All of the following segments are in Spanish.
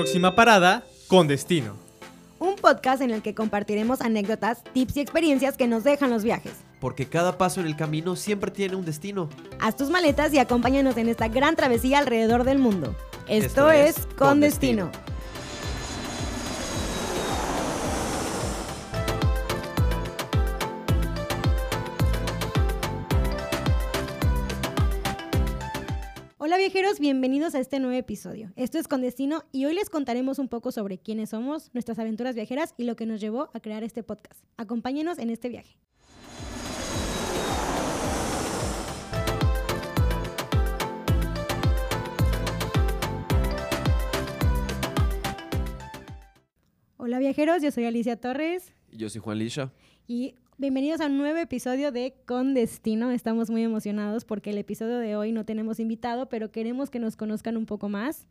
Próxima parada, con destino. Un podcast en el que compartiremos anécdotas, tips y experiencias que nos dejan los viajes. Porque cada paso en el camino siempre tiene un destino. Haz tus maletas y acompáñanos en esta gran travesía alrededor del mundo. Esto, es, Con, destino. Viajeros, bienvenidos a este nuevo episodio. Esto es Con Destino y hoy les contaremos un poco sobre quiénes somos, nuestras aventuras viajeras y lo que nos llevó a crear este podcast. Acompáñenos en este viaje. Hola viajeros, yo soy Alicia Torres. Yo soy Juan Lisha. Y bienvenidos a un nuevo episodio de Con Destino. Estamos muy emocionados porque el episodio de hoy no tenemos invitado, pero queremos que nos conozcan un poco más.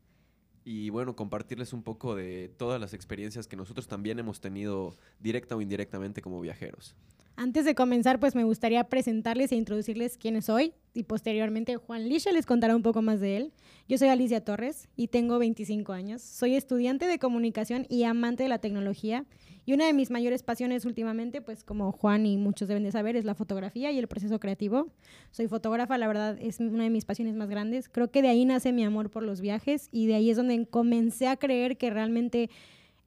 Y bueno, compartirles un poco de todas las experiencias que nosotros también hemos tenido directa o indirectamente como viajeros. Antes de comenzar, pues me gustaría presentarles e introducirles quién soy y posteriormente Juan Lisha les contará un poco más de él. Yo soy Alicia Torres y tengo 25 años. Soy estudiante de comunicación y amante de la tecnología y una de mis mayores pasiones últimamente, pues como Juan y muchos deben de saber, es la fotografía y el proceso creativo. Soy fotógrafa, la verdad es una de mis pasiones más grandes. Creo que de ahí nace mi amor por los viajes y de ahí es donde comencé a creer que realmente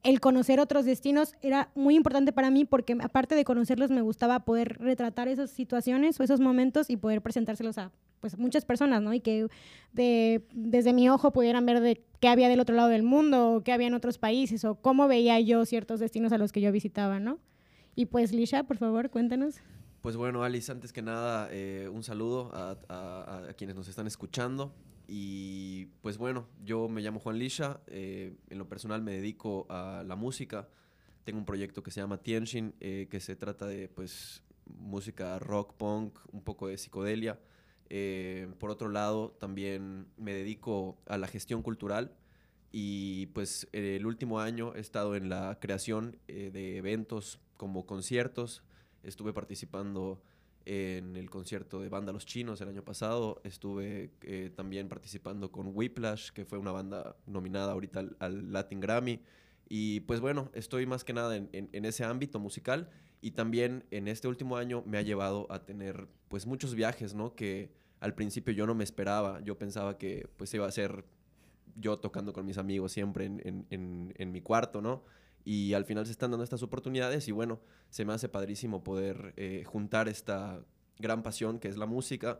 el conocer otros destinos era muy importante para mí porque aparte de conocerlos me gustaba poder retratar esas situaciones o esos momentos y poder presentárselos a pues muchas personas, ¿no? Y que de, desde mi ojo pudieran ver de qué había del otro lado del mundo, o qué había en otros países, o cómo veía yo ciertos destinos a los que yo visitaba, ¿no? Y pues, Lisha, por favor, cuéntanos. Pues bueno, Alice, antes que nada, eh, un saludo a, a, quienes nos están escuchando. Y pues bueno, yo me llamo Juan Lisha, eh, en lo personal me dedico a la música. Tengo un proyecto que se llama Tienshin, eh, que se trata de pues música rock, punk, un poco de psicodelia. Eh, por otro lado, también me dedico a la gestión cultural y pues el último año he estado en la creación de eventos como conciertos. Estuve participando en el concierto de Banda Los Chinos el año pasado. Estuve eh, también participando con Whiplash, que fue una banda nominada ahorita al, Latin Grammy. Y pues bueno, estoy más que nada en, ese ámbito musical y también en este último año me ha llevado a tener pues muchos viajes, ¿no? Que al principio yo no me esperaba, yo pensaba que pues iba a ser yo tocando con mis amigos siempre en, en mi cuarto, ¿no? Y al final se están dando estas oportunidades y bueno, se me hace padrísimo poder eh, juntar esta gran pasión que es la música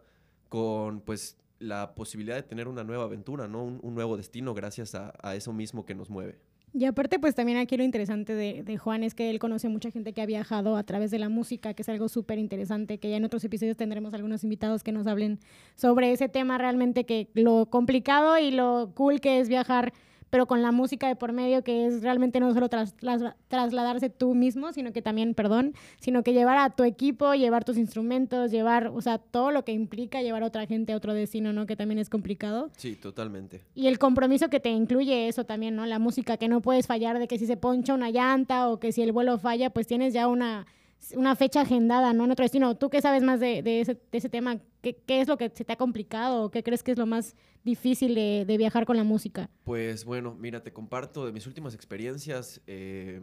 con pues la posibilidad de tener una nueva aventura, ¿no? Un, nuevo destino gracias a, eso mismo que nos mueve. Y aparte, pues también aquí lo interesante de, Juan es que él conoce mucha gente que ha viajado a través de la música, que es algo súper interesante, que ya en otros episodios tendremos algunos invitados que nos hablen sobre ese tema realmente, que lo complicado y lo cool que es viajar pero con la música de por medio, que es realmente no solo trasladarse tú mismo, sino que también, perdón, sino que llevar a tu equipo, llevar tus instrumentos, llevar, o sea, todo lo que implica llevar a otra gente a otro destino, ¿no? Que también es complicado. Sí, totalmente. Y el compromiso que te incluye eso también, ¿no? La música, que no puedes fallar de que si se poncha una llanta o que si el vuelo falla, pues tienes ya una una fecha agendada, ¿no? En otro destino. ¿Tú qué sabes más de, ese, tema? ¿Qué, ¿Qué, es lo que se te ha complicado qué crees que es lo más difícil de, de viajar con la música? Pues bueno, mira, te comparto de mis últimas experiencias. Eh,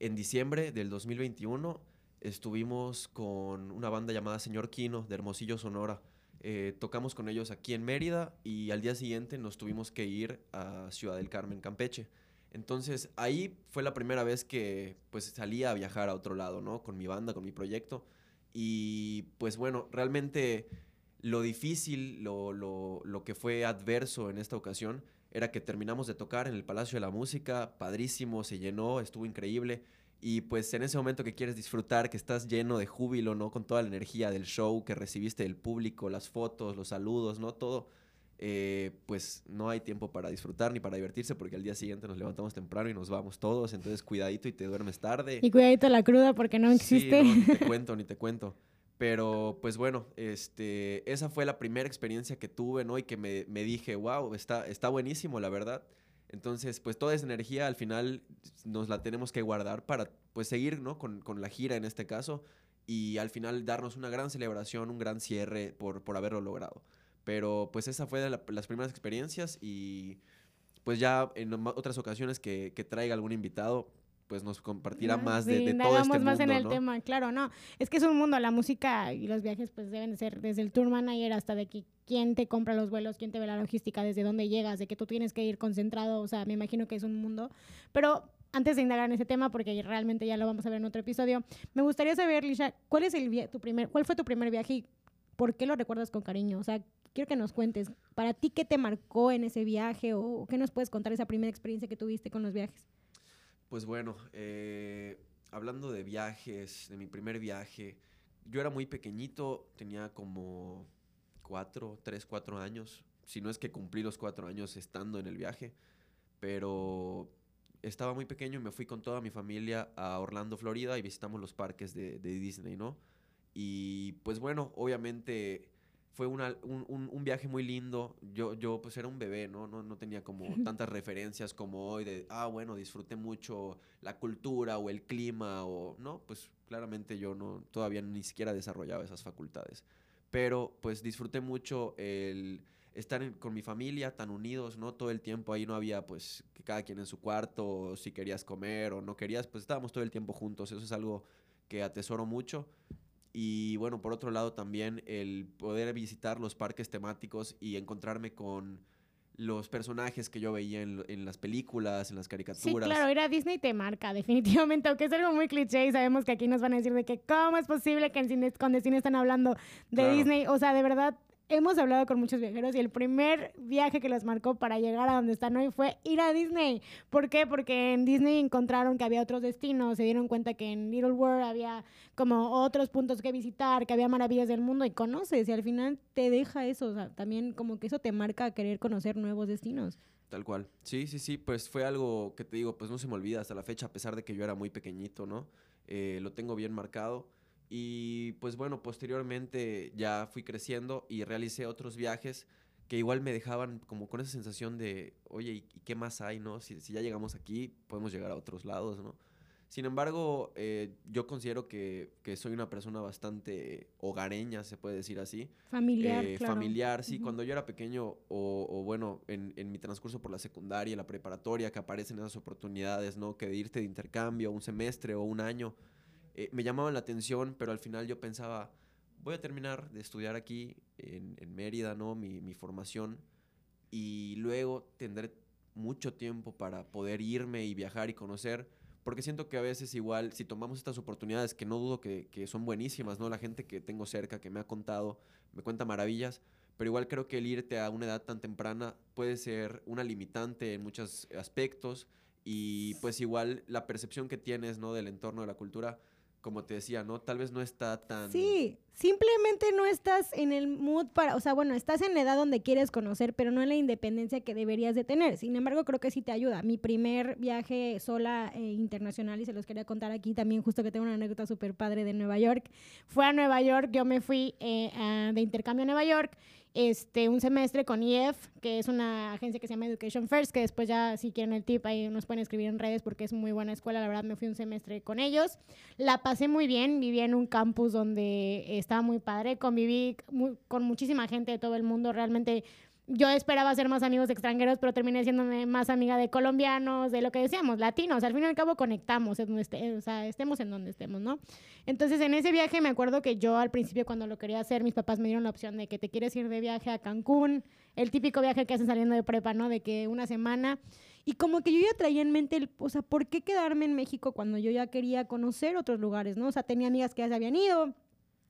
en diciembre del 2021 estuvimos con una banda llamada Señor Quino de Hermosillo, Sonora. Eh, tocamos con ellos aquí en Mérida y al día siguiente nos tuvimos que ir a Ciudad del Carmen, Campeche. Entonces ahí fue la primera vez que pues salía a viajar a otro lado, ¿no? Con mi banda, con mi proyecto. Y pues bueno, realmente lo difícil, lo, lo, lo que fue adverso en esta ocasión era que terminamos de tocar en el Palacio de la Música, padrísimo, se llenó, estuvo increíble. Y pues en ese momento que quieres disfrutar, que estás lleno de júbilo, ¿no? Con toda la energía del show que recibiste del público, las fotos, los saludos, ¿no? Todo eh, pues no hay tiempo para disfrutar ni para divertirse porque al día siguiente nos levantamos temprano y nos vamos todos, entonces cuidadito y te duermes tarde. Y cuidadito la cruda porque no existe. ni te cuento, ni te cuento. Pero pues bueno, este, esa fue la primera experiencia que tuve, ¿no? Y que me, me dije, wow, está, está buenísimo, la verdad. Entonces, pues toda esa energía al final nos la tenemos que guardar para pues seguir, ¿no? Con, con la gira en este caso y al final darnos una gran celebración, un gran cierre por, por haberlo logrado. Pero pues esa fue de las primeras experiencias y pues ya en otras ocasiones que, que traiga algún invitado, pues nos compartirá Ah, más de, sí, de todo indagamos este más en mundo, el ¿no? tema, claro, no. Es que es un mundo, la música y los viajes pues deben de ser desde el tour manager hasta de quién te compra los vuelos, quién te ve la logística, desde dónde llegas, de que tú tienes que ir concentrado, o sea, me imagino que es un mundo. Pero antes de indagar en ese tema, porque realmente ya lo vamos a ver en otro episodio, me gustaría saber, Lisha, ¿cuál es el tu primer, cuál fue tu primer viaje y por qué lo recuerdas con cariño? O sea, quiero que nos cuentes, para ti qué te marcó en ese viaje o qué nos puedes contar esa primera experiencia que tuviste con los viajes. Pues bueno, eh, hablando de viajes, de mi primer viaje, yo era muy pequeñito, tenía como cuatro, tres, cuatro años, si no es que cumplí los cuatro años estando en el viaje, pero estaba muy pequeño y me fui con toda mi familia a Orlando, Florida y visitamos los parques de, de Disney, ¿no? Y pues bueno, obviamente fue una- un, un- un viaje muy lindo. Yo, yo pues era un bebé, ¿no? No, no tenía como tantas referencias como hoy de, ah, bueno, disfruté mucho la cultura o el clima o, no, pues claramente yo no, todavía ni siquiera desarrollaba esas facultades. Pero pues disfruté mucho el estar en- con mi familia tan unidos, ¿no? Todo el tiempo ahí no había pues que cada quien en su cuarto, o si querías comer o no querías, pues estábamos todo el tiempo juntos. Eso es algo que atesoro mucho. Y bueno, por otro lado también el poder visitar los parques temáticos y encontrarme con los personajes que yo veía en, en las películas, en las Sí, caricaturas. claro, ir a Disney te marca, definitivamente, aunque es algo muy cliché y sabemos que aquí nos van a decir de que cómo es posible que en cine, con Destino están hablando de Claro. Disney, o sea, de verdad, hemos hablado con muchos viajeros y el primer viaje que los marcó para llegar a donde están hoy fue ir a Disney. ¿Por qué? Porque en Disney encontraron que había otros destinos, se dieron cuenta que en Little World había como otros puntos que visitar, que había maravillas del mundo y conoces y al final te deja eso, o sea, también como que eso te marca a querer conocer nuevos destinos. Tal cual. Sí, sí, sí, pues fue algo que te digo, pues no se me olvida hasta la fecha, a pesar de que yo era muy pequeñito, ¿no? Eh, lo tengo bien marcado. Y pues bueno, posteriormente ya fui creciendo y realicé otros viajes que igual me dejaban como con esa sensación de, oye, ¿y qué más hay, no? Si, si ya llegamos aquí, podemos llegar a otros lados, ¿no? Sin embargo, eh, yo considero que, que soy una persona bastante hogareña, se puede decir así. Familiar, Eh, claro. familiar, sí. Cuando yo era pequeño, o, o bueno, en, en mi transcurso por la secundaria, la preparatoria, que aparecen esas oportunidades, ¿no? Que de irte de intercambio, un semestre o un año, eh, me llamaban la atención, pero al final yo pensaba, voy a terminar de estudiar aquí en, en Mérida, ¿no? Mi, mi formación, y luego tendré mucho tiempo para poder irme y viajar y conocer. Porque siento que a veces igual, si tomamos estas oportunidades, que no dudo que, que son buenísimas, ¿no? La gente que tengo cerca, que me ha contado, me cuenta maravillas, pero igual creo que el irte a una edad tan temprana puede ser una limitante en muchos aspectos y pues igual la percepción que tienes, ¿no? Del entorno de la cultura, como te decía, ¿no? Tal vez no está tan... Sí, simplemente no estás en el mood para, o sea, bueno, estás en la edad donde quieres conocer, pero no en la independencia que deberías de tener. Sin embargo, creo que sí te ayuda. Mi primer viaje sola eh, internacional, y se los quería contar aquí también, justo que tengo una anécdota súper padre de Nueva York. Fue a Nueva York, yo me fui eh, de intercambio a Nueva York, este, un semestre con EF, que es una agencia que se llama Education First, que después ya, si quieren el tip, ahí nos pueden escribir en redes porque es muy buena escuela. La verdad, me fui un semestre con ellos. La pasé muy bien, viví en un campus donde estaba muy padre, conviví mu- con muchísima gente de todo el mundo, realmente yo esperaba ser más amigos de extranjeros, pero terminé siéndome más amiga de colombianos, de lo que decíamos, latinos, al fin y al cabo conectamos, en este- o sea, estemos en donde estemos, ¿no? Entonces en ese viaje me acuerdo que yo al principio cuando lo quería hacer, mis papás me dieron la opción de que te quieres ir de viaje a Cancún, el típico viaje que hacen saliendo de prepa, ¿no? De que una semana. Y como que yo ya traía en mente, el, o sea, ¿por qué quedarme en México cuando yo ya quería conocer otros lugares, ¿no? O sea, tenía amigas que ya se habían ido,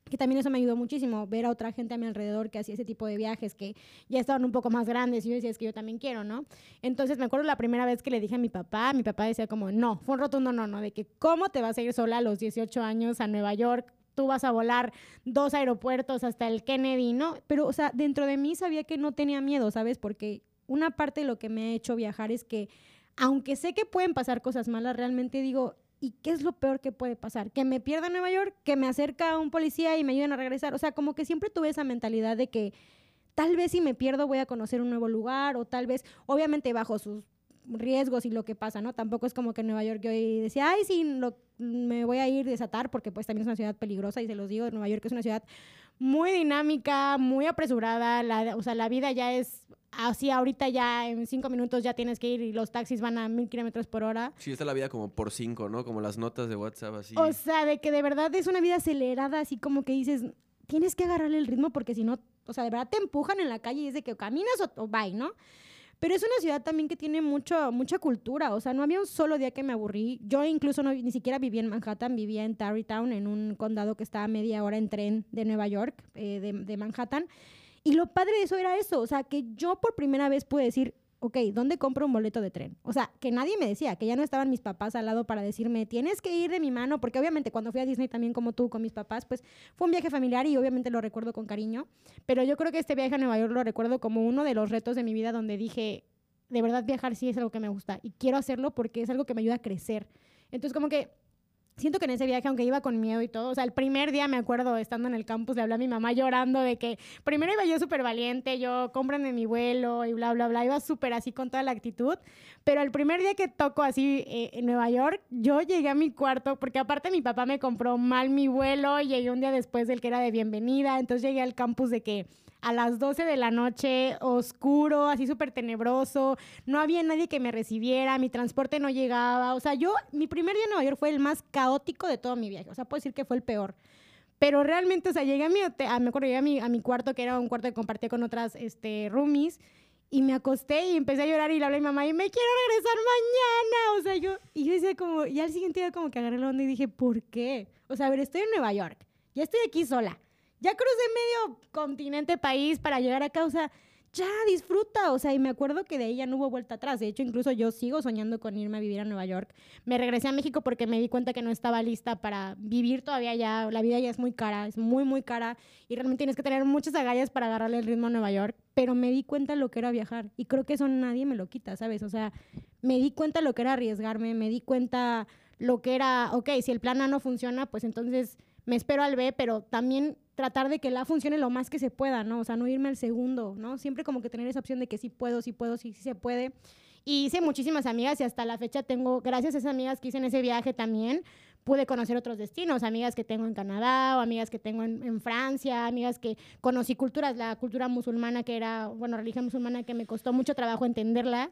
que también eso me ayudó muchísimo, ver a otra gente a mi alrededor que hacía ese tipo de viajes, que ya estaban un poco más grandes, y yo decía, es que yo también quiero, ¿no? Entonces me acuerdo la primera vez que le dije a mi papá, mi papá decía como, no, fue un rotundo no, no, de que cómo te vas a ir sola a los 18 años a Nueva York, tú vas a volar dos aeropuertos hasta el Kennedy, ¿no? Pero, o sea, dentro de mí sabía que no tenía miedo, ¿sabes? Porque una parte de lo que me ha hecho viajar es que, aunque sé que pueden pasar cosas malas, realmente digo, ¿y qué es lo peor que puede pasar? Que me pierda Nueva York, que me acerca un policía y me ayuden a regresar. O sea, como que siempre tuve esa mentalidad de que tal vez si me pierdo voy a conocer un nuevo lugar o tal vez, obviamente bajo sus riesgos y lo que pasa, ¿no? Tampoco es como que Nueva York yo decía, ay, sí, lo- me voy a ir desatar porque pues también es una ciudad peligrosa y se los digo, Nueva York es una ciudad muy dinámica, muy apresurada, la, o sea, la vida ya es así ahorita ya en cinco minutos ya tienes que ir y los taxis van a mil kilómetros por hora. Sí, está la vida como por cinco, ¿no? Como las notas de WhatsApp así. O sea, de que de verdad es una vida acelerada, así como que dices, tienes que agarrarle el ritmo porque si no, o sea, de verdad te empujan en la calle y es de que o caminas o, o bye, ¿no? Pero es una ciudad también que tiene mucho, mucha cultura. O sea, no había un solo día que me aburrí. Yo incluso no, ni siquiera vivía en Manhattan, vivía en Tarrytown, en un condado que estaba a media hora en tren de Nueva York, eh, de, de Manhattan. Y lo padre de eso era eso. O sea, que yo por primera vez pude decir, ok, ¿dónde compro un boleto de tren? O sea, que nadie me decía, que ya no estaban mis papás al lado para decirme, tienes que ir de mi mano, porque obviamente cuando fui a Disney también como tú con mis papás, pues fue un viaje familiar y obviamente lo recuerdo con cariño, pero yo creo que este viaje a Nueva York lo recuerdo como uno de los retos de mi vida donde dije, de verdad viajar sí es algo que me gusta y quiero hacerlo porque es algo que me ayuda a crecer. Entonces como que siento que en ese viaje, aunque iba con miedo y todo, o sea, el primer día me acuerdo estando en el campus, le hablé a mi mamá llorando de que primero iba yo súper valiente, yo cómprenme mi vuelo y bla, bla, bla, iba súper así con toda la actitud, pero el primer día que toco así eh, en Nueva York, yo llegué a mi cuarto, porque aparte mi papá me compró mal mi vuelo y llegué un día después del que era de bienvenida, entonces llegué al campus de que a las 12 de la noche, oscuro, así súper tenebroso, no había nadie que me recibiera, mi transporte no llegaba, o sea, yo, mi primer día en Nueva York fue el más caótico de todo mi viaje, o sea, puedo decir que fue el peor. Pero realmente, o sea, llegué a mi, a, me acuerdo, llegué a mi, a mi cuarto, que era un cuarto que compartía con otras este, roomies, y me acosté y empecé a llorar y le hablé a mi mamá y me quiero regresar mañana. O sea, yo, y yo decía como, y al siguiente día como que agarré la onda y dije, ¿por qué? O sea, a ver, estoy en Nueva York, ya estoy aquí sola ya crucé medio continente país para llegar acá, o sea, ya disfruta, o sea, y me acuerdo que de ahí ya no hubo vuelta atrás, de hecho incluso yo sigo soñando con irme a vivir a Nueva York, me regresé a México porque me di cuenta que no estaba lista para vivir todavía ya, la vida ya es muy cara, es muy, muy cara, y realmente tienes que tener muchas agallas para agarrarle el ritmo a Nueva York, pero me di cuenta lo que era viajar, y creo que eso nadie me lo quita, ¿sabes? O sea, me di cuenta lo que era arriesgarme, me di cuenta lo que era, ok, si el plan A no funciona, pues entonces me espero al B, pero también tratar de que la funcione lo más que se pueda, ¿no? O sea, no irme al segundo, ¿no? Siempre como que tener esa opción de que sí puedo, sí puedo, sí, sí se puede. Y hice muchísimas amigas y hasta la fecha tengo, gracias a esas amigas que hice en ese viaje también, pude conocer otros destinos, amigas que tengo en Canadá o amigas que tengo en, en, Francia, amigas que conocí culturas, la cultura musulmana que era, bueno, religión musulmana que me costó mucho trabajo entenderla,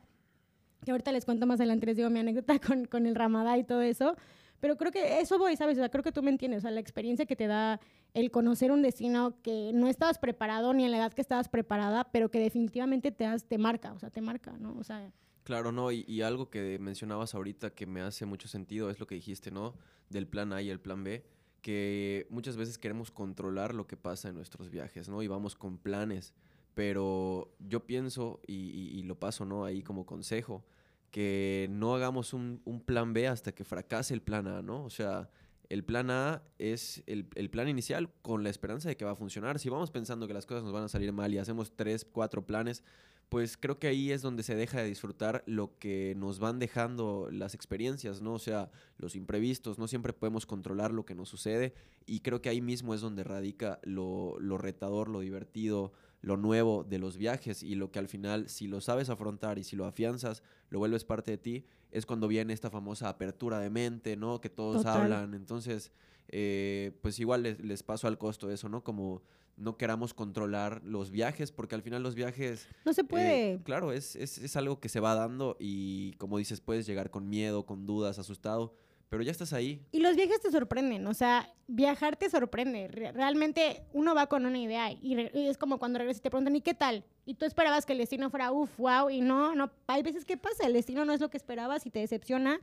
que ahorita les cuento más adelante, les digo mi anécdota con, con el ramadá y todo eso, pero creo que eso voy, ¿sabes? O sea, creo que tú me entiendes. O sea, la experiencia que te da el conocer un destino que no estabas preparado ni en la edad que estabas preparada, pero que definitivamente te, has, te marca, o sea, te marca, ¿no? O sea... Claro, no, y, algo que mencionabas ahorita que me hace mucho sentido es lo que dijiste, ¿no? Del plan A y el plan B, que muchas veces queremos controlar lo que pasa en nuestros viajes, ¿no? Y vamos con planes, pero yo pienso, y, y lo paso, ¿no? Ahí como consejo, que no hagamos un, un, plan B hasta que fracase el plan A, ¿no? O sea, el plan A es el, el, plan inicial con la esperanza de que va a funcionar. Si vamos pensando que las cosas nos van a salir mal y hacemos tres, cuatro planes, pues creo que ahí es donde se deja de disfrutar lo que nos van dejando las experiencias, ¿no? O sea, los imprevistos, no siempre podemos controlar lo que nos sucede y creo que ahí mismo es donde radica lo, lo retador, lo divertido, lo nuevo de los viajes y lo que al final, si lo sabes afrontar y si lo afianzas, lo vuelves parte de ti, es cuando viene esta famosa apertura de mente, ¿no? Que todos Total. hablan. Entonces, eh, pues igual les, les, paso al costo eso, ¿no? Como no queramos controlar los viajes, porque al final los viajes... No se puede. Eh, claro, es, es, es algo que se va dando y como dices, puedes llegar con miedo, con dudas, asustado pero ya estás ahí. Y los viajes te sorprenden, o sea, viajar te sorprende. Realmente uno va con una idea y, y es como cuando regresas y te preguntan, ¿y qué tal? Y tú esperabas que el destino fuera, uff, wow, y no, no, hay veces que pasa, el destino no es lo que esperabas y te decepciona,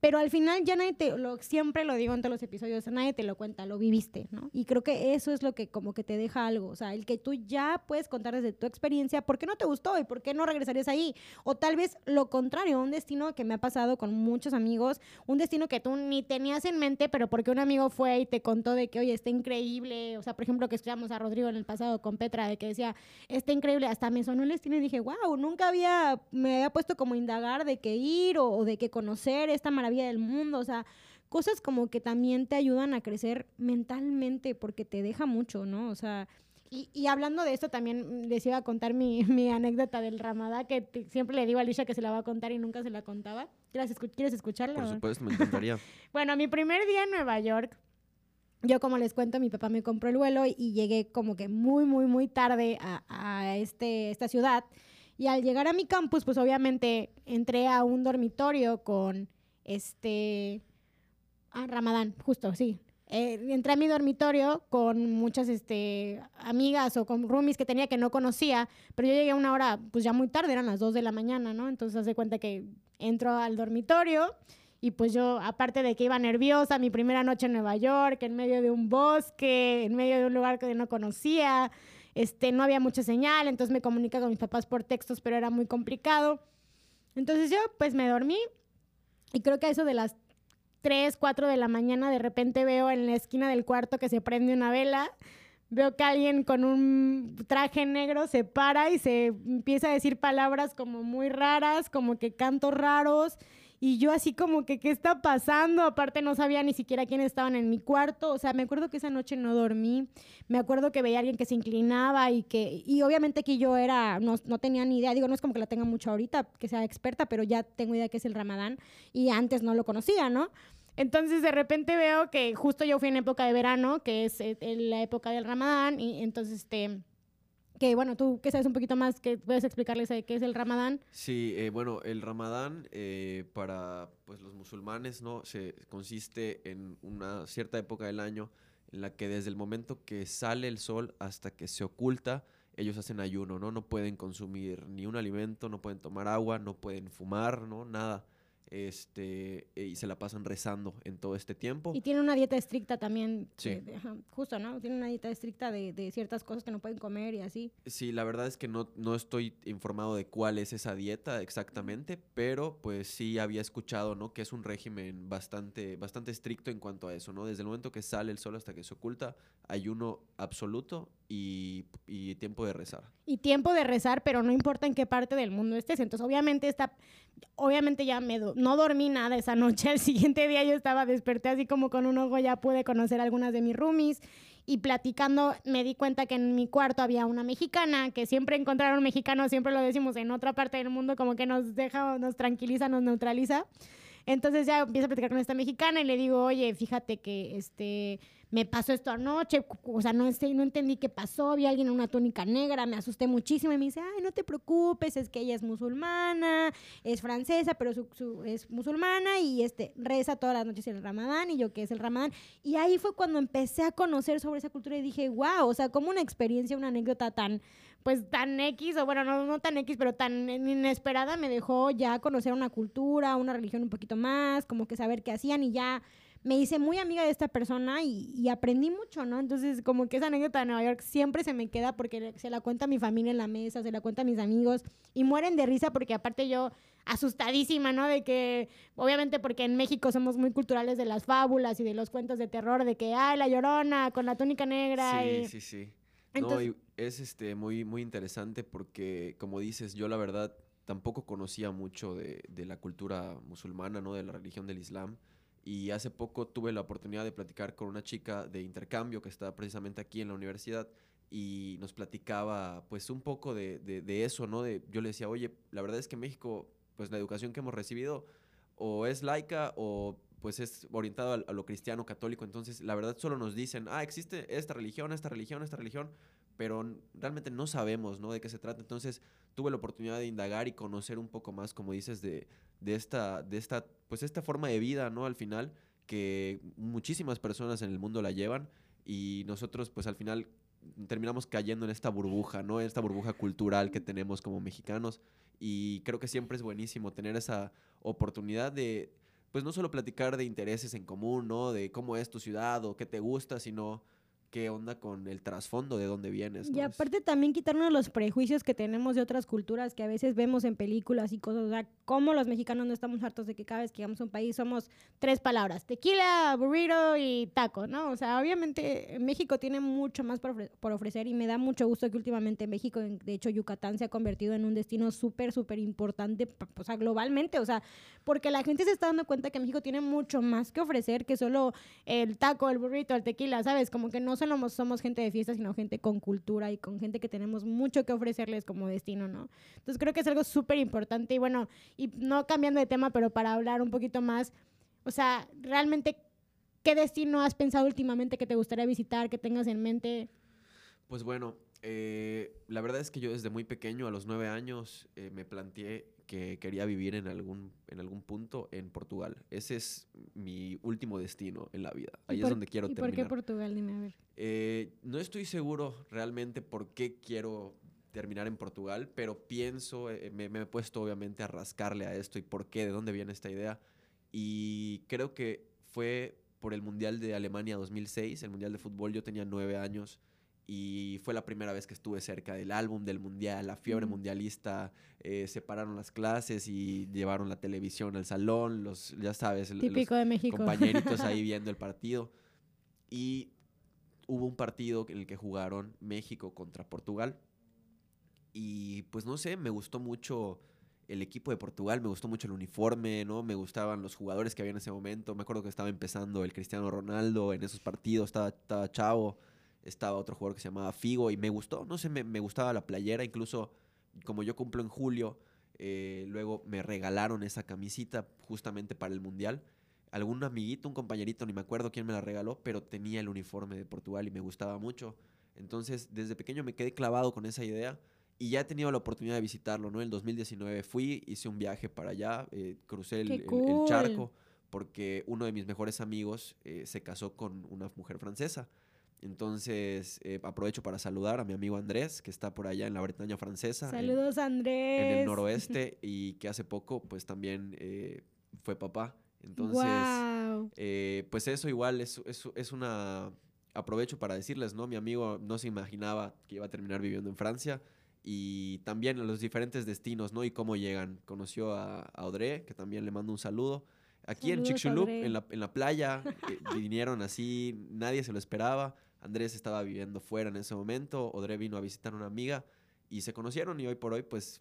pero al final ya nadie te, lo, siempre lo digo en todos los episodios, nadie te lo cuenta, lo viviste, ¿no? Y creo que eso es lo que como que te deja algo, o sea, el que tú ya puedes contar desde tu experiencia, ¿por qué no te gustó y por qué no regresarías ahí? O tal vez lo contrario, un destino que me ha pasado con muchos amigos, un destino que tú ni tenías en mente, pero porque un amigo fue y te contó de que, oye, está increíble, o sea, por ejemplo, que escuchamos a Rodrigo en el pasado con Petra, de que decía, está increíble, hasta me sonó el destino y dije, wow, nunca había, me había puesto como indagar de qué ir o, o de qué conocer esta maravilla del mundo, o sea, cosas como que también te ayudan a crecer mentalmente porque te deja mucho, ¿no? O sea, y, y hablando de esto también les iba a contar mi, mi anécdota del Ramadá, que te, siempre le digo a Alicia que se la va a contar y nunca se la contaba. ¿Quieres, escu ¿quieres escucharla? Por supuesto, me encantaría. bueno, mi primer día en Nueva York, yo como les cuento, mi papá me compró el vuelo y, llegué como que muy, muy, muy tarde a, a este, esta ciudad. Y al llegar a mi campus, pues obviamente entré a un dormitorio con este... Ah, Ramadán, justo, sí. Eh, entré a mi dormitorio con muchas este, amigas o con roomies que tenía que no conocía, pero yo llegué a una hora, pues ya muy tarde, eran las 2 de la mañana, ¿no? Entonces hace cuenta que entro al dormitorio y pues yo, aparte de que iba nerviosa, mi primera noche en Nueva York, en medio de un bosque, en medio de un lugar que no conocía, este, no había mucha señal, entonces me comunica con mis papás por textos, pero era muy complicado. Entonces yo pues me dormí y creo que a eso de las 3, 4 de la mañana de repente veo en la esquina del cuarto que se prende una vela. Veo que alguien con un traje negro se para y se empieza a decir palabras como muy raras, como que cantos raros. Y yo así como que, ¿qué está pasando? Aparte no sabía ni siquiera quiénes estaban en mi cuarto. O sea, me acuerdo que esa noche no dormí. Me acuerdo que veía a alguien que se inclinaba y que... Y obviamente que yo era... No, no tenía ni idea. Digo, no es como que la tenga mucho ahorita, que sea experta, pero ya tengo idea que es el ramadán. Y antes no lo conocía, ¿no? Entonces de repente veo que justo yo fui en época de verano, que es eh, la época del ramadán. Y entonces, este que bueno, tú que sabes un poquito más, que puedes explicarles qué es el Ramadán. Sí, eh, bueno, el Ramadán eh, para pues los musulmanes no se consiste en una cierta época del año en la que desde el momento que sale el sol hasta que se oculta ellos hacen ayuno, no no pueden consumir ni un alimento, no pueden tomar agua, no pueden fumar, no nada este, y se la pasan rezando en todo este tiempo. Y tiene una dieta estricta también, sí. justo, ¿no? Tiene una dieta estricta de, de, ciertas cosas que no pueden comer y así. Sí, la verdad es que no, no estoy informado de cuál es esa dieta exactamente, pero pues sí había escuchado, ¿no? Que es un régimen bastante, bastante estricto en cuanto a eso, ¿no? Desde el momento que sale el sol hasta que se oculta, ayuno absoluto y, y tiempo de rezar. Y tiempo de rezar, pero no importa en qué parte del mundo estés. Entonces, obviamente, está, obviamente ya me no dormí nada esa noche. El siguiente día yo estaba, desperté así como con un ojo, ya pude conocer algunas de mis roomies. Y platicando me di cuenta que en mi cuarto había una mexicana, que siempre encontrar un mexicano, siempre lo decimos en otra parte del mundo, como que nos deja, nos tranquiliza, nos neutraliza. Entonces ya empiezo a platicar con esta mexicana y le digo, oye, fíjate que este me pasó esto anoche, o sea, no, no entendí qué pasó, vi a alguien en una túnica negra, me asusté muchísimo y me dice, ay, no te preocupes, es que ella es musulmana, es francesa, pero su, es musulmana y este, reza todas las noches el ramadán y yo que es el ramadán. Y ahí fue cuando empecé a conocer sobre esa cultura y dije, wow, o sea, como una experiencia, una anécdota tan, pues tan X, o bueno, no, no tan X, pero tan inesperada, me dejó ya conocer una cultura, una religión un poquito más, como que saber qué hacían y ya me hice muy amiga de esta persona y, aprendí mucho, ¿no? Entonces, como que esa anécdota de Nueva York siempre se me queda porque se la cuenta mi familia en la mesa, se la cuenta a mis amigos y mueren de risa porque aparte yo asustadísima, ¿no? De que, obviamente porque en México somos muy culturales de las fábulas y de los cuentos de terror, de que, ay, la llorona con la túnica negra. Sí, sí, sí. no, es este, muy, muy interesante porque, como dices, yo la verdad tampoco conocía mucho de, de la cultura musulmana, ¿no? De la religión del Islam. Y hace poco tuve la oportunidad de platicar con una chica de intercambio que está precisamente aquí en la universidad y nos platicaba pues un poco de, de, eso, ¿no? De, yo le decía, oye, la verdad es que México, pues la educación que hemos recibido o es laica o pues es orientado a, a, lo cristiano católico, entonces la verdad solo nos dicen, ah, existe esta religión, esta religión, esta religión, pero realmente no sabemos, ¿no? De qué se trata. Entonces tuve la oportunidad de indagar y conocer un poco más, como dices, de, esta, de esta, pues esta forma de vida, ¿no? Al final, que muchísimas personas en el mundo la llevan y nosotros, pues al final terminamos cayendo en esta burbuja, ¿no? En esta burbuja cultural que tenemos como mexicanos y creo que siempre es buenísimo tener esa oportunidad de, pues no solo platicar de intereses en común, ¿no? De cómo es tu ciudad o qué te gusta, sino qué onda con el trasfondo de dónde vienes. Y aparte también quitarnos los prejuicios que tenemos de otras culturas que a veces vemos en películas y cosas. O sea, como los mexicanos no estamos hartos de que cada vez que llegamos a un país somos tres palabras, tequila, burrito y taco, ¿no? O sea, obviamente México tiene mucho más por, ofrecer y me da mucho gusto que últimamente México, de hecho Yucatán se ha convertido en un destino súper, súper importante, o sea, globalmente, o sea, porque la gente se está dando cuenta que México tiene mucho más que ofrecer que solo el taco, el burrito, el tequila, ¿sabes? Como que no solo somos gente de fiesta, sino gente con cultura y con gente que tenemos mucho que ofrecerles como destino, ¿no? Entonces creo que es algo súper importante y bueno, y no cambiando de tema, pero para hablar un poquito más, o sea, realmente ¿qué destino has pensado últimamente que te gustaría visitar, que tengas en mente? Pues bueno, eh, la verdad es que yo desde muy pequeño, a los nueve años, eh, me planteé que quería vivir en algún, en algún punto en Portugal. Ese es mi último destino en la vida. Ahí es donde quiero ¿y terminar. ¿Por qué Portugal? Dime a ver. Eh, no estoy seguro realmente por qué quiero terminar en Portugal, pero pienso, eh, me, me, he puesto obviamente a rascarle a esto y por qué, de dónde viene esta idea. Y creo que fue por el Mundial de Alemania 2006, el Mundial de Fútbol, yo tenía nueve años y fue la primera vez que estuve cerca del álbum del mundial, la fiebre mundialista, eh, separaron las clases y llevaron la televisión al salón, los, ya sabes, Típico los de México. compañeritos ahí viendo el partido. Y hubo un partido en el que jugaron México contra Portugal. Y pues no sé, me gustó mucho el equipo de Portugal, me gustó mucho el uniforme, ¿no? Me gustaban los jugadores que había en ese momento. Me acuerdo que estaba empezando el Cristiano Ronaldo en esos partidos, estaba, estaba chavo estaba otro jugador que se llamaba Figo y me gustó, no sé, me, me gustaba la playera, incluso como yo cumplo en julio, eh, luego me regalaron esa camisita justamente para el Mundial. Algún amiguito, un compañerito, ni me acuerdo quién me la regaló, pero tenía el uniforme de Portugal y me gustaba mucho. Entonces, desde pequeño me quedé clavado con esa idea y ya he tenido la oportunidad de visitarlo, ¿no? En 2019 fui, hice un viaje para allá, eh, crucé el, charco porque uno de mis mejores amigos eh, se casó con una mujer francesa. Entonces, eh, aprovecho para saludar a mi amigo Andrés, que está por allá en la Bretaña francesa. Saludos, Andrés. En el noroeste y que hace poco, pues también eh, fue papá. Entonces, eh, pues eso igual es, es, es, una... Aprovecho para decirles, ¿no? Mi amigo no se imaginaba que iba a terminar viviendo en Francia y también los diferentes destinos, ¿no? Y cómo llegan. Conoció a, a Audrey, que también le mando un saludo. Aquí en Chicxulub, en la, en la playa, vinieron así, nadie se lo esperaba. Andrés estaba viviendo fuera en ese momento, Odre vino a visitar a una amiga y se conocieron y hoy por hoy pues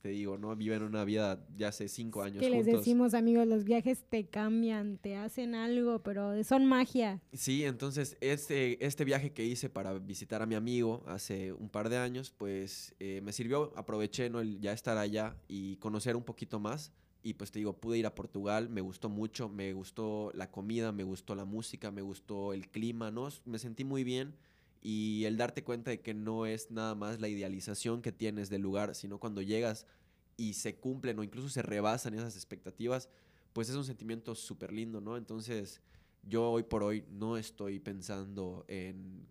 te digo, ¿no? Viven una vida ya hace cinco años. Que les decimos, amigos, los viajes te cambian, te hacen algo, pero son magia. Sí, entonces este, este viaje que hice para visitar a mi amigo hace un par de años, pues eh, me sirvió, aproveché ¿no? el ya estar allá y conocer un poquito más. Y pues te digo, pude ir a Portugal, me gustó mucho, me gustó la comida, me gustó la música, me gustó el clima, ¿no? Me sentí muy bien y el darte cuenta de que no es nada más la idealización que tienes del lugar, sino cuando llegas y se cumplen o incluso se rebasan esas expectativas, pues es un sentimiento súper lindo, ¿no? Entonces yo hoy por hoy no estoy pensando en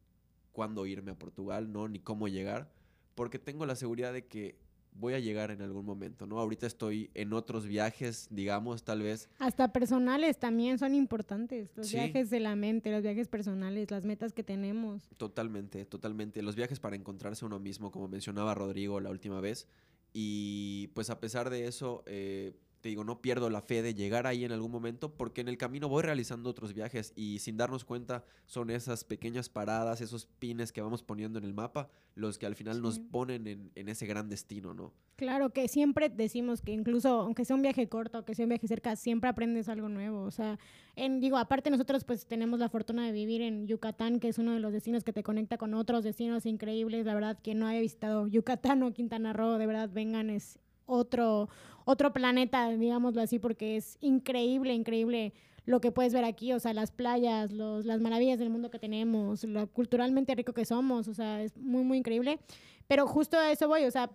cuándo irme a Portugal, ¿no? Ni cómo llegar, porque tengo la seguridad de que voy a llegar en algún momento, ¿no? Ahorita estoy en otros viajes, digamos, tal vez. Hasta personales también son importantes, los viajes de la mente, los viajes personales, las metas que tenemos. Totalmente, totalmente. Los viajes para encontrarse uno mismo, como mencionaba Rodrigo la última vez. Y pues a pesar de eso, eh, te digo, no pierdo la fe de llegar ahí en algún momento porque en el camino voy realizando otros viajes y sin darnos cuenta son esas pequeñas paradas, esos pines que vamos poniendo en el mapa, los que al final nos ponen en, en, ese gran destino, ¿no? Claro, que siempre decimos que incluso, aunque sea un viaje corto, que sea un viaje cerca, siempre aprendes algo nuevo. O sea, en, digo, aparte nosotros pues tenemos la fortuna de vivir en Yucatán, que es uno de los destinos que te conecta con otros destinos increíbles. La verdad, que no haya visitado Yucatán o Quintana Roo, de verdad, vengan, es otro, otro planeta, digámoslo así, porque es increíble, increíble lo que puedes ver aquí, o sea, las playas, los, las maravillas del mundo que tenemos, lo culturalmente rico que somos, o sea, es muy, muy increíble. Pero justo a eso voy, o sea,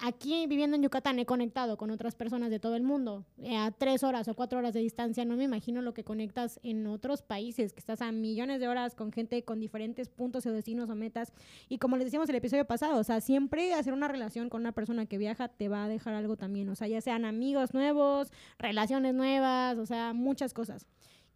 aquí viviendo en Yucatán he conectado con otras personas de todo el mundo eh, a tres horas o cuatro horas de distancia. No me imagino lo que conectas en otros países, que estás a millones de horas con gente con diferentes puntos o destinos o metas. Y como les decíamos el episodio pasado, o sea, siempre hacer una relación con una persona que viaja te va a dejar algo también. O sea, ya sean amigos nuevos, relaciones nuevas, o sea, muchas cosas.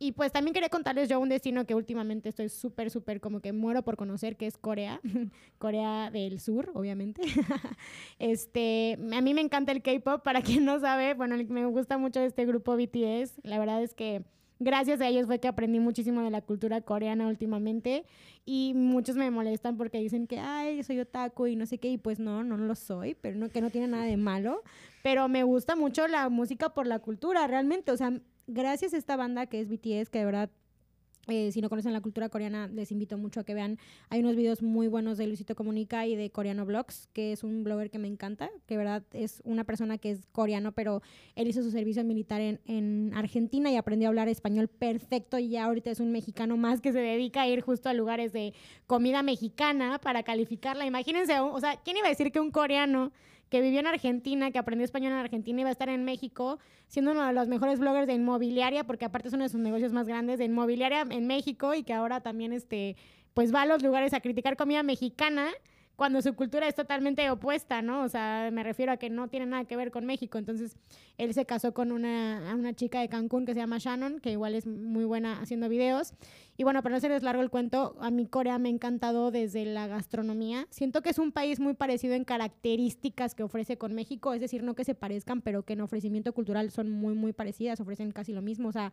Y pues también quería contarles yo un destino que últimamente estoy súper, súper como que muero por conocer, que es Corea. Corea del Sur, obviamente. este, a mí me encanta el K-pop, para quien no sabe, bueno, me gusta mucho este grupo BTS. La verdad es que gracias a ellos fue que aprendí muchísimo de la cultura coreana últimamente y muchos me molestan porque dicen que ay soy otaku y no sé qué y pues no no lo soy pero no que no tiene nada de malo pero me gusta mucho la música por la cultura realmente o sea gracias a esta banda que es BTS, que de verdad Eh, si no conocen la cultura coreana, les invito mucho a que vean. Hay unos videos muy buenos de Luisito Comunica y de Coreano Vlogs, que es un blogger que me encanta, que verdad es una persona que es coreano, pero él hizo su servicio militar en, en Argentina y aprendió a hablar español perfecto y ya ahorita es un mexicano más que se dedica a ir justo a lugares de comida mexicana para calificarla. Imagínense, o sea, ¿quién iba a decir que un coreano que vivió en Argentina, que aprendió español en Argentina, iba a estar en México, siendo uno de los mejores bloggers de inmobiliaria, porque aparte es uno de sus negocios más grandes de inmobiliaria en México y que ahora también este, pues va a los lugares a criticar comida mexicana cuando su cultura es totalmente opuesta, ¿no? O sea, me refiero a que no tiene nada que ver con México. Entonces, él se casó con una, una chica de Cancún que se llama Shannon, que igual es muy buena haciendo videos. Y bueno, para no hacerles largo el cuento, a mí Corea me ha encantado desde la gastronomía. Siento que es un país muy parecido en características que ofrece con México, es decir, no que se parezcan, pero que en ofrecimiento cultural son muy, muy parecidas, ofrecen casi lo mismo. O sea,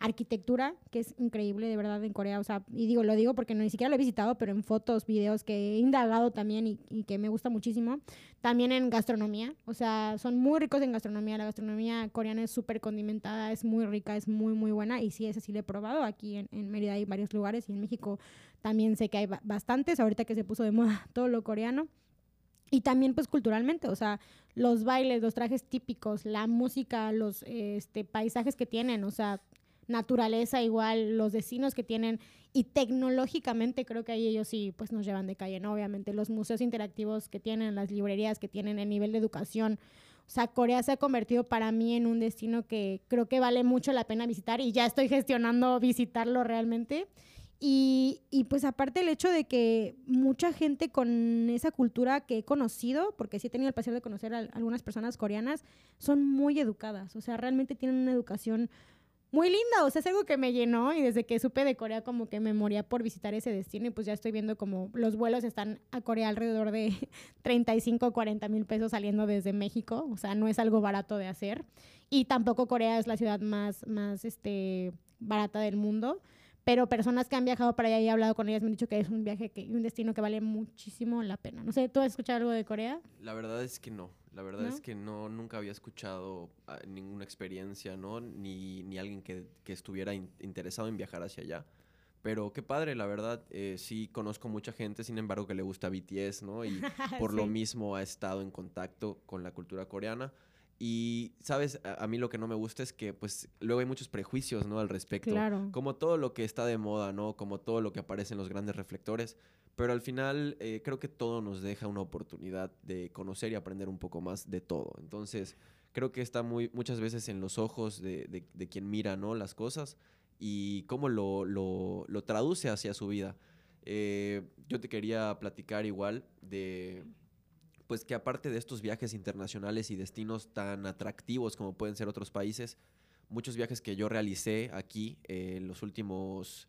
arquitectura, que es increíble de verdad en Corea. O sea, y digo, lo digo porque no ni siquiera lo he visitado, pero en fotos, videos que he indagado también y, y, que me gusta muchísimo. También en gastronomía, o sea, son muy ricos en gastronomía. La gastronomía coreana es súper condimentada, es muy rica, es muy, muy buena. Y sí, ese sí lo he probado. Aquí en, en Mérida hay varios lugares y en México también sé que hay bastantes. Ahorita que se puso de moda todo lo coreano. Y también pues culturalmente, o sea, los bailes, los trajes típicos, la música, los este, paisajes que tienen, o sea, naturaleza igual, los vecinos que tienen y tecnológicamente creo que ahí ellos sí pues nos llevan de calle, ¿no? Obviamente los museos interactivos que tienen, las librerías que tienen, el nivel de educación. O sea, Corea se ha convertido para mí en un destino que creo que vale mucho la pena visitar y ya estoy gestionando visitarlo realmente. Y, y, pues aparte el hecho de que mucha gente con esa cultura que he conocido, porque sí he tenido el placer de conocer a algunas personas coreanas, son muy educadas, o sea, realmente tienen una educación muy linda, o sea, es algo que me llenó y desde que supe de Corea como que me moría por visitar ese destino y pues ya estoy viendo como los vuelos están a Corea alrededor de 35 o 40 mil pesos saliendo desde México, o sea, no es algo barato de hacer y tampoco Corea es la ciudad más, más este, barata del mundo, pero personas que han viajado para allá y he hablado con ellas me han dicho que es un viaje que un destino que vale muchísimo la pena. No sé, ¿tú has escuchado algo de Corea? La verdad es que no. La verdad ¿No? es que no, nunca había escuchado ah, ninguna experiencia, ¿no? Ni, ni alguien que, que estuviera in, interesado en viajar hacia allá. Pero qué padre, la verdad, eh, sí conozco mucha gente, sin embargo, que le gusta BTS, ¿no? Y por sí. lo mismo ha estado en contacto con la cultura coreana. Y, ¿sabes? A, a, mí lo que no me gusta es que, pues, luego hay muchos prejuicios, ¿no? Al respecto. Claro. Como todo lo que está de moda, ¿no? Como todo lo que aparece en los grandes reflectores. Pero al final, eh, creo que todo nos deja una oportunidad de conocer y aprender un poco más de todo. Entonces, creo que está muy, muchas veces en los ojos de, de, de quien mira, ¿no? Las cosas y cómo lo, lo, lo traduce hacia su vida. Eh, yo te quería platicar igual de pues que aparte de estos viajes internacionales y destinos tan atractivos como pueden ser otros países, muchos viajes que yo realicé aquí eh, en los últimos,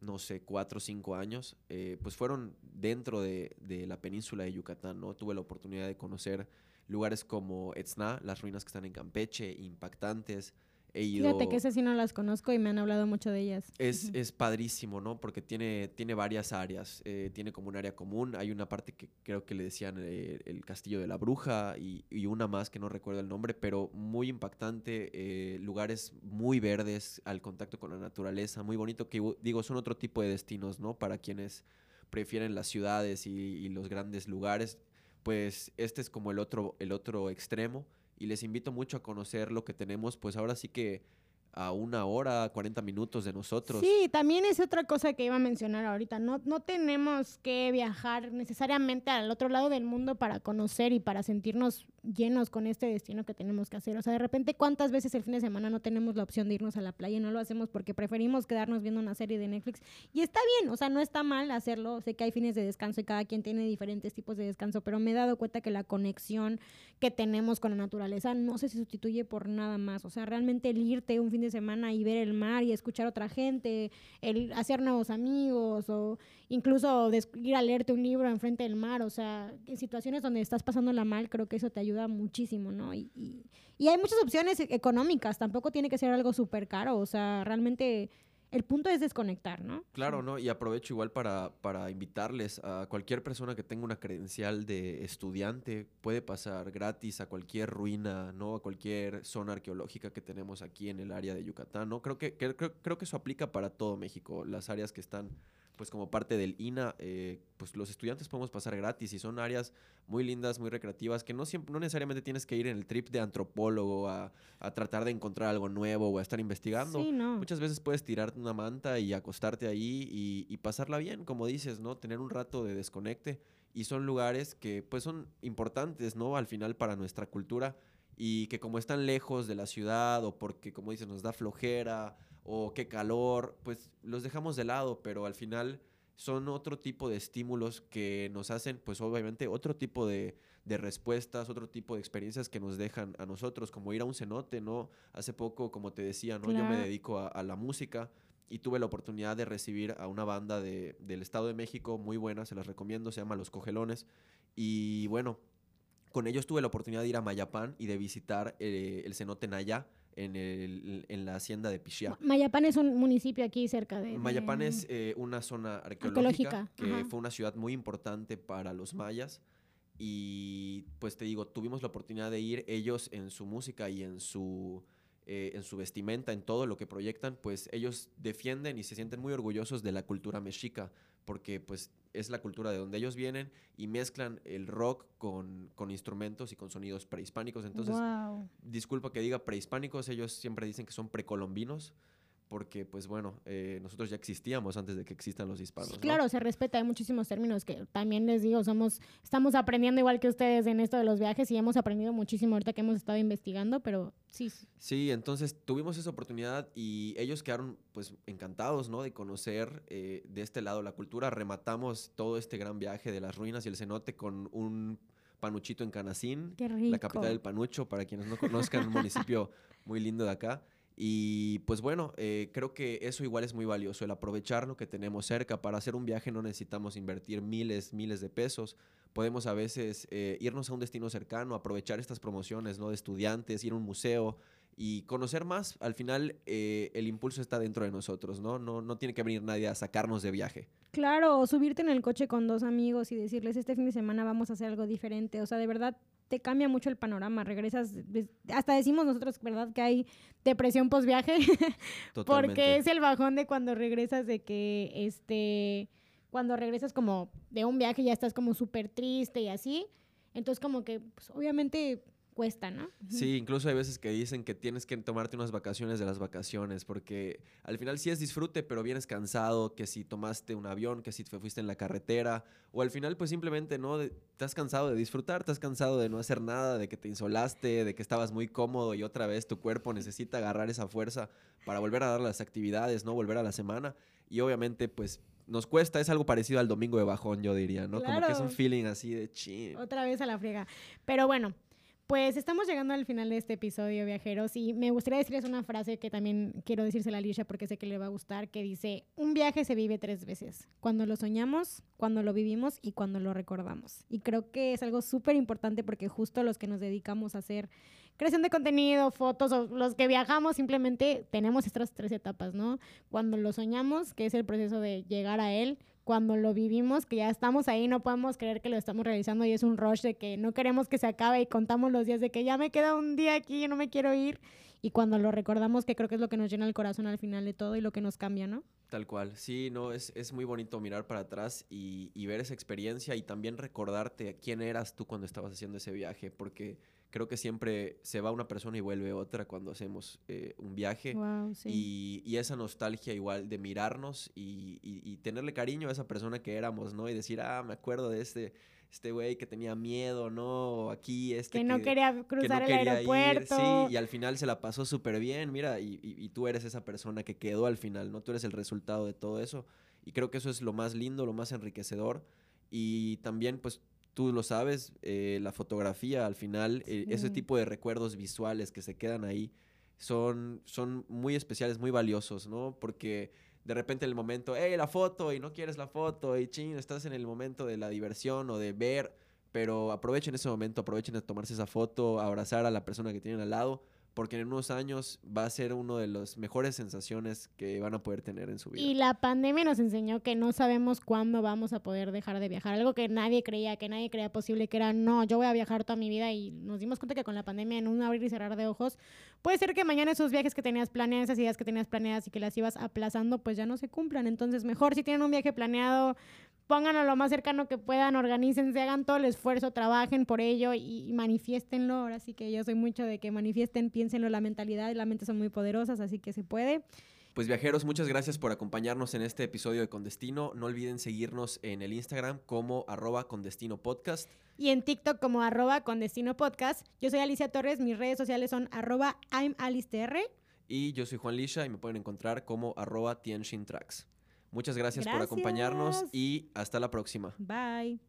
no sé, cuatro o cinco años, eh, pues fueron dentro de, de, la península de Yucatán, ¿no? Tuve la oportunidad de conocer lugares como Etzna, las ruinas que están en Campeche, impactantes, he ido... Fíjate que ese sí no las conozco y me han hablado mucho de ellas. Es, uh -huh. es padrísimo, ¿no? Porque tiene, tiene varias áreas. Eh, tiene como un área común. Hay una parte que creo que le decían eh, el Castillo de la Bruja y, y, una más que no recuerdo el nombre, pero muy impactante. Eh, lugares muy verdes, al contacto con la naturaleza, muy bonito. Que digo, son otro tipo de destinos, ¿no? Para quienes prefieren las ciudades y, y los grandes lugares. Pues este es como el otro, el otro extremo y les invito mucho a conocer lo que tenemos, pues ahora sí que a una hora, 40 minutos de nosotros. Sí, también es otra cosa que iba a mencionar ahorita. No, no tenemos que viajar necesariamente al otro lado del mundo para conocer y para sentirnos llenos con este destino que tenemos que hacer. O sea, de repente, ¿cuántas veces el fin de semana no tenemos la opción de irnos a la playa y no lo hacemos porque preferimos quedarnos viendo una serie de Netflix? Y está bien, o sea, no está mal hacerlo. Sé que hay fines de descanso y cada quien tiene diferentes tipos de descanso, pero me he dado cuenta que la conexión que tenemos con la naturaleza no se sustituye por nada más. O sea, realmente el irte un fin de semana y ver el mar y escuchar a otra gente, el hacer nuevos amigos o incluso ir a leerte un libro enfrente del mar, o sea, en situaciones donde estás pasándola mal, creo que eso te ayuda muchísimo, ¿no? Y, y, y hay muchas opciones económicas, tampoco tiene que ser algo súper caro, o sea, realmente el punto es desconectar, ¿no? Claro, ¿no? Y aprovecho igual para, para invitarles a cualquier persona que tenga una credencial de estudiante, puede pasar gratis a cualquier ruina, ¿no? A cualquier zona arqueológica que tenemos aquí en el área de Yucatán, ¿no? Creo que, que- creo, creo que eso aplica para todo México, las áreas que están pues como parte del INA, eh, pues los estudiantes podemos pasar gratis y son áreas muy lindas, muy recreativas, que no, siempre, no necesariamente tienes que ir en el trip de antropólogo a, a tratar de encontrar algo nuevo o a estar investigando. Sí, no. Muchas veces puedes tirarte una manta y acostarte ahí y, y pasarla bien, como dices, ¿no? Tener un rato de desconecte. Y son lugares que pues son importantes, ¿no? Al final para nuestra cultura y que como están lejos de la ciudad o porque, como dices, nos da flojera o qué calor, pues los dejamos de lado, pero al final son otro tipo de estímulos que nos hacen, pues obviamente, otro tipo de, de respuestas, otro tipo de experiencias que nos dejan a nosotros, como ir a un cenote, ¿no? Hace poco, como te decía, ¿no? Yo me dedico a, a la música y tuve la oportunidad de recibir a una banda de, del Estado de México muy buena, se las recomiendo, se llama Los Cogelones. Y bueno, con ellos tuve la oportunidad de ir a Mayapán y de visitar eh, el cenote Naya en, el- en la hacienda de Pichia. Mayapán es un municipio aquí cerca de... de- Mayapán es eh, una zona arqueológica, Arqueológica, que ajá. fue una ciudad muy importante para los mayas. Y pues te digo, tuvimos la oportunidad de ir ellos en su música y en su, eh, en su vestimenta, en todo lo que proyectan, pues ellos defienden y se sienten muy orgullosos de la cultura mexica, porque pues es la cultura de donde ellos vienen y mezclan el rock con, con instrumentos y con sonidos prehispánicos. Entonces, disculpa que diga prehispánicos, ellos siempre dicen que son precolombinos, porque pues bueno, eh, nosotros ya existíamos antes de que existan los hispanos. Sí, ¿no? claro, se respeta, hay muchísimos términos que también les digo, somos, estamos aprendiendo igual que ustedes en esto de los viajes y hemos aprendido muchísimo ahorita que hemos estado investigando, pero sí, sí. Entonces tuvimos esa oportunidad y ellos quedaron pues encantados, ¿no? De conocer eh, de este lado la cultura. Rematamos todo este gran viaje de las ruinas y el cenote con un panuchito en Canacín, la capital del panucho, para quienes no conozcan, un municipio muy lindo de acá. Y pues bueno, eh, creo que eso igual es muy valioso, el aprovechar lo que tenemos cerca. Para hacer un viaje no necesitamos invertir miles, miles de pesos. Podemos a veces eh, irnos a un destino cercano, aprovechar estas promociones ¿no? de estudiantes, ir a un museo y conocer más. Al final eh, el impulso está dentro de nosotros, ¿no? ¿no? No tiene que venir nadie a sacarnos de viaje. Claro, o subirte en el coche con dos amigos y decirles, este fin de semana vamos a hacer algo diferente. O sea, de verdad te cambia mucho el panorama. Regresas, hasta decimos nosotros, ¿verdad? Que hay depresión post viaje. Totalmente. Porque es el bajón de cuando regresas de que, este, cuando regresas como de un viaje ya estás como súper triste y así. Entonces como que, pues, obviamente cuesta, ¿no? Sí, incluso hay veces que dicen que tienes que tomarte unas vacaciones de las vacaciones, porque al final sí es disfrute, pero vienes cansado, que si tomaste un avión, que si te fuiste en la carretera, o al final pues simplemente no, de- estás cansado de disfrutar, estás cansado de no hacer nada, de que te insolaste, de que estabas muy cómodo y otra vez tu cuerpo necesita agarrar esa fuerza para volver a dar las actividades, ¿no? Volver a la semana. Y obviamente pues nos cuesta, es algo parecido al domingo de bajón, yo diría, ¿no? Como que es un feeling así de chin. Otra vez a la friega. Pero bueno, pues estamos llegando al final de este episodio, viajeros, y me gustaría decirles una frase que también quiero decírsela a Alicia porque sé que le va a gustar, que dice, un viaje se vive tres veces, cuando lo soñamos, cuando lo vivimos y cuando lo recordamos. Y creo que es algo súper importante porque justo los que nos dedicamos a hacer creación de contenido, fotos, o los que viajamos, simplemente tenemos estas tres etapas, ¿no? Cuando lo soñamos, que es el proceso de llegar a él, cuando lo vivimos, que ya estamos ahí, no podemos creer que lo estamos realizando y es un rush de que no queremos que se acabe y contamos los días de que ya me queda un día aquí no me quiero ir. Y cuando lo recordamos, que creo que es lo que nos llena el corazón al final de todo y lo que nos cambia, ¿no? Tal cual, sí, no, es, es muy bonito mirar para atrás y, y ver esa experiencia y también recordarte quién eras tú cuando estabas haciendo ese viaje, porque creo que siempre se va una persona y vuelve otra cuando hacemos eh, un viaje. Wow, sí. Y, y esa nostalgia igual de mirarnos y, y- y tenerle cariño a esa persona que éramos, ¿no? Y decir, ah, me acuerdo de este este güey que tenía miedo, ¿no? Aquí este que no quería que no cruzar el quería ir, aeropuerto. sí, y al final se la pasó súper bien, mira, y tú eres esa persona que quedó al final, ¿no? Tú eres el resultado de todo eso. Y creo que eso es lo más lindo, lo más enriquecedor. Y también, pues, tú lo sabes, eh, la fotografía al final, eh, ese tipo de recuerdos visuales que se quedan ahí, son, son muy especiales, muy valiosos, ¿no? Porque de repente en el momento, hey, la foto, y no quieres la foto, y ching, estás en el momento de la diversión o de ver, pero aprovechen ese momento, aprovechen a tomarse esa foto, abrazar a la persona que tienen al lado, porque en unos años va a ser una de las mejores sensaciones que van a poder tener en su vida. Y la pandemia nos enseñó que no sabemos cuándo vamos a poder dejar de viajar. Algo que nadie creía, que nadie creía posible, que era, no, yo voy a viajar toda mi vida. Y nos dimos cuenta que con la pandemia, en un abrir y cerrar de ojos, puede ser que mañana esos viajes que tenías planeados, esas ideas que tenías planeadas y que las ibas aplazando, pues ya no se cumplan. Entonces, mejor si tienen un viaje planeado, pónganlo lo más cercano que puedan, organícense, hagan todo el esfuerzo, trabajen por ello y, y manifiéstenlo. Ahora sí que yo soy mucho de que manifiesten, piénsenlo, la mentalidad y la mente son muy poderosas, así que se puede. Pues viajeros, muchas gracias por acompañarnos en este episodio de Condestino. No olviden seguirnos en el Instagram como arroba condestino podcast. Y en TikTok como arroba con destino podcast. Yo soy Alicia Torres, mis redes sociales son arroba I'm. Y yo soy Juan Lisha y me pueden encontrar como arroba Tienshin Tracks. Muchas gracias, por Gracias. acompañarnos y hasta la próxima. Bye.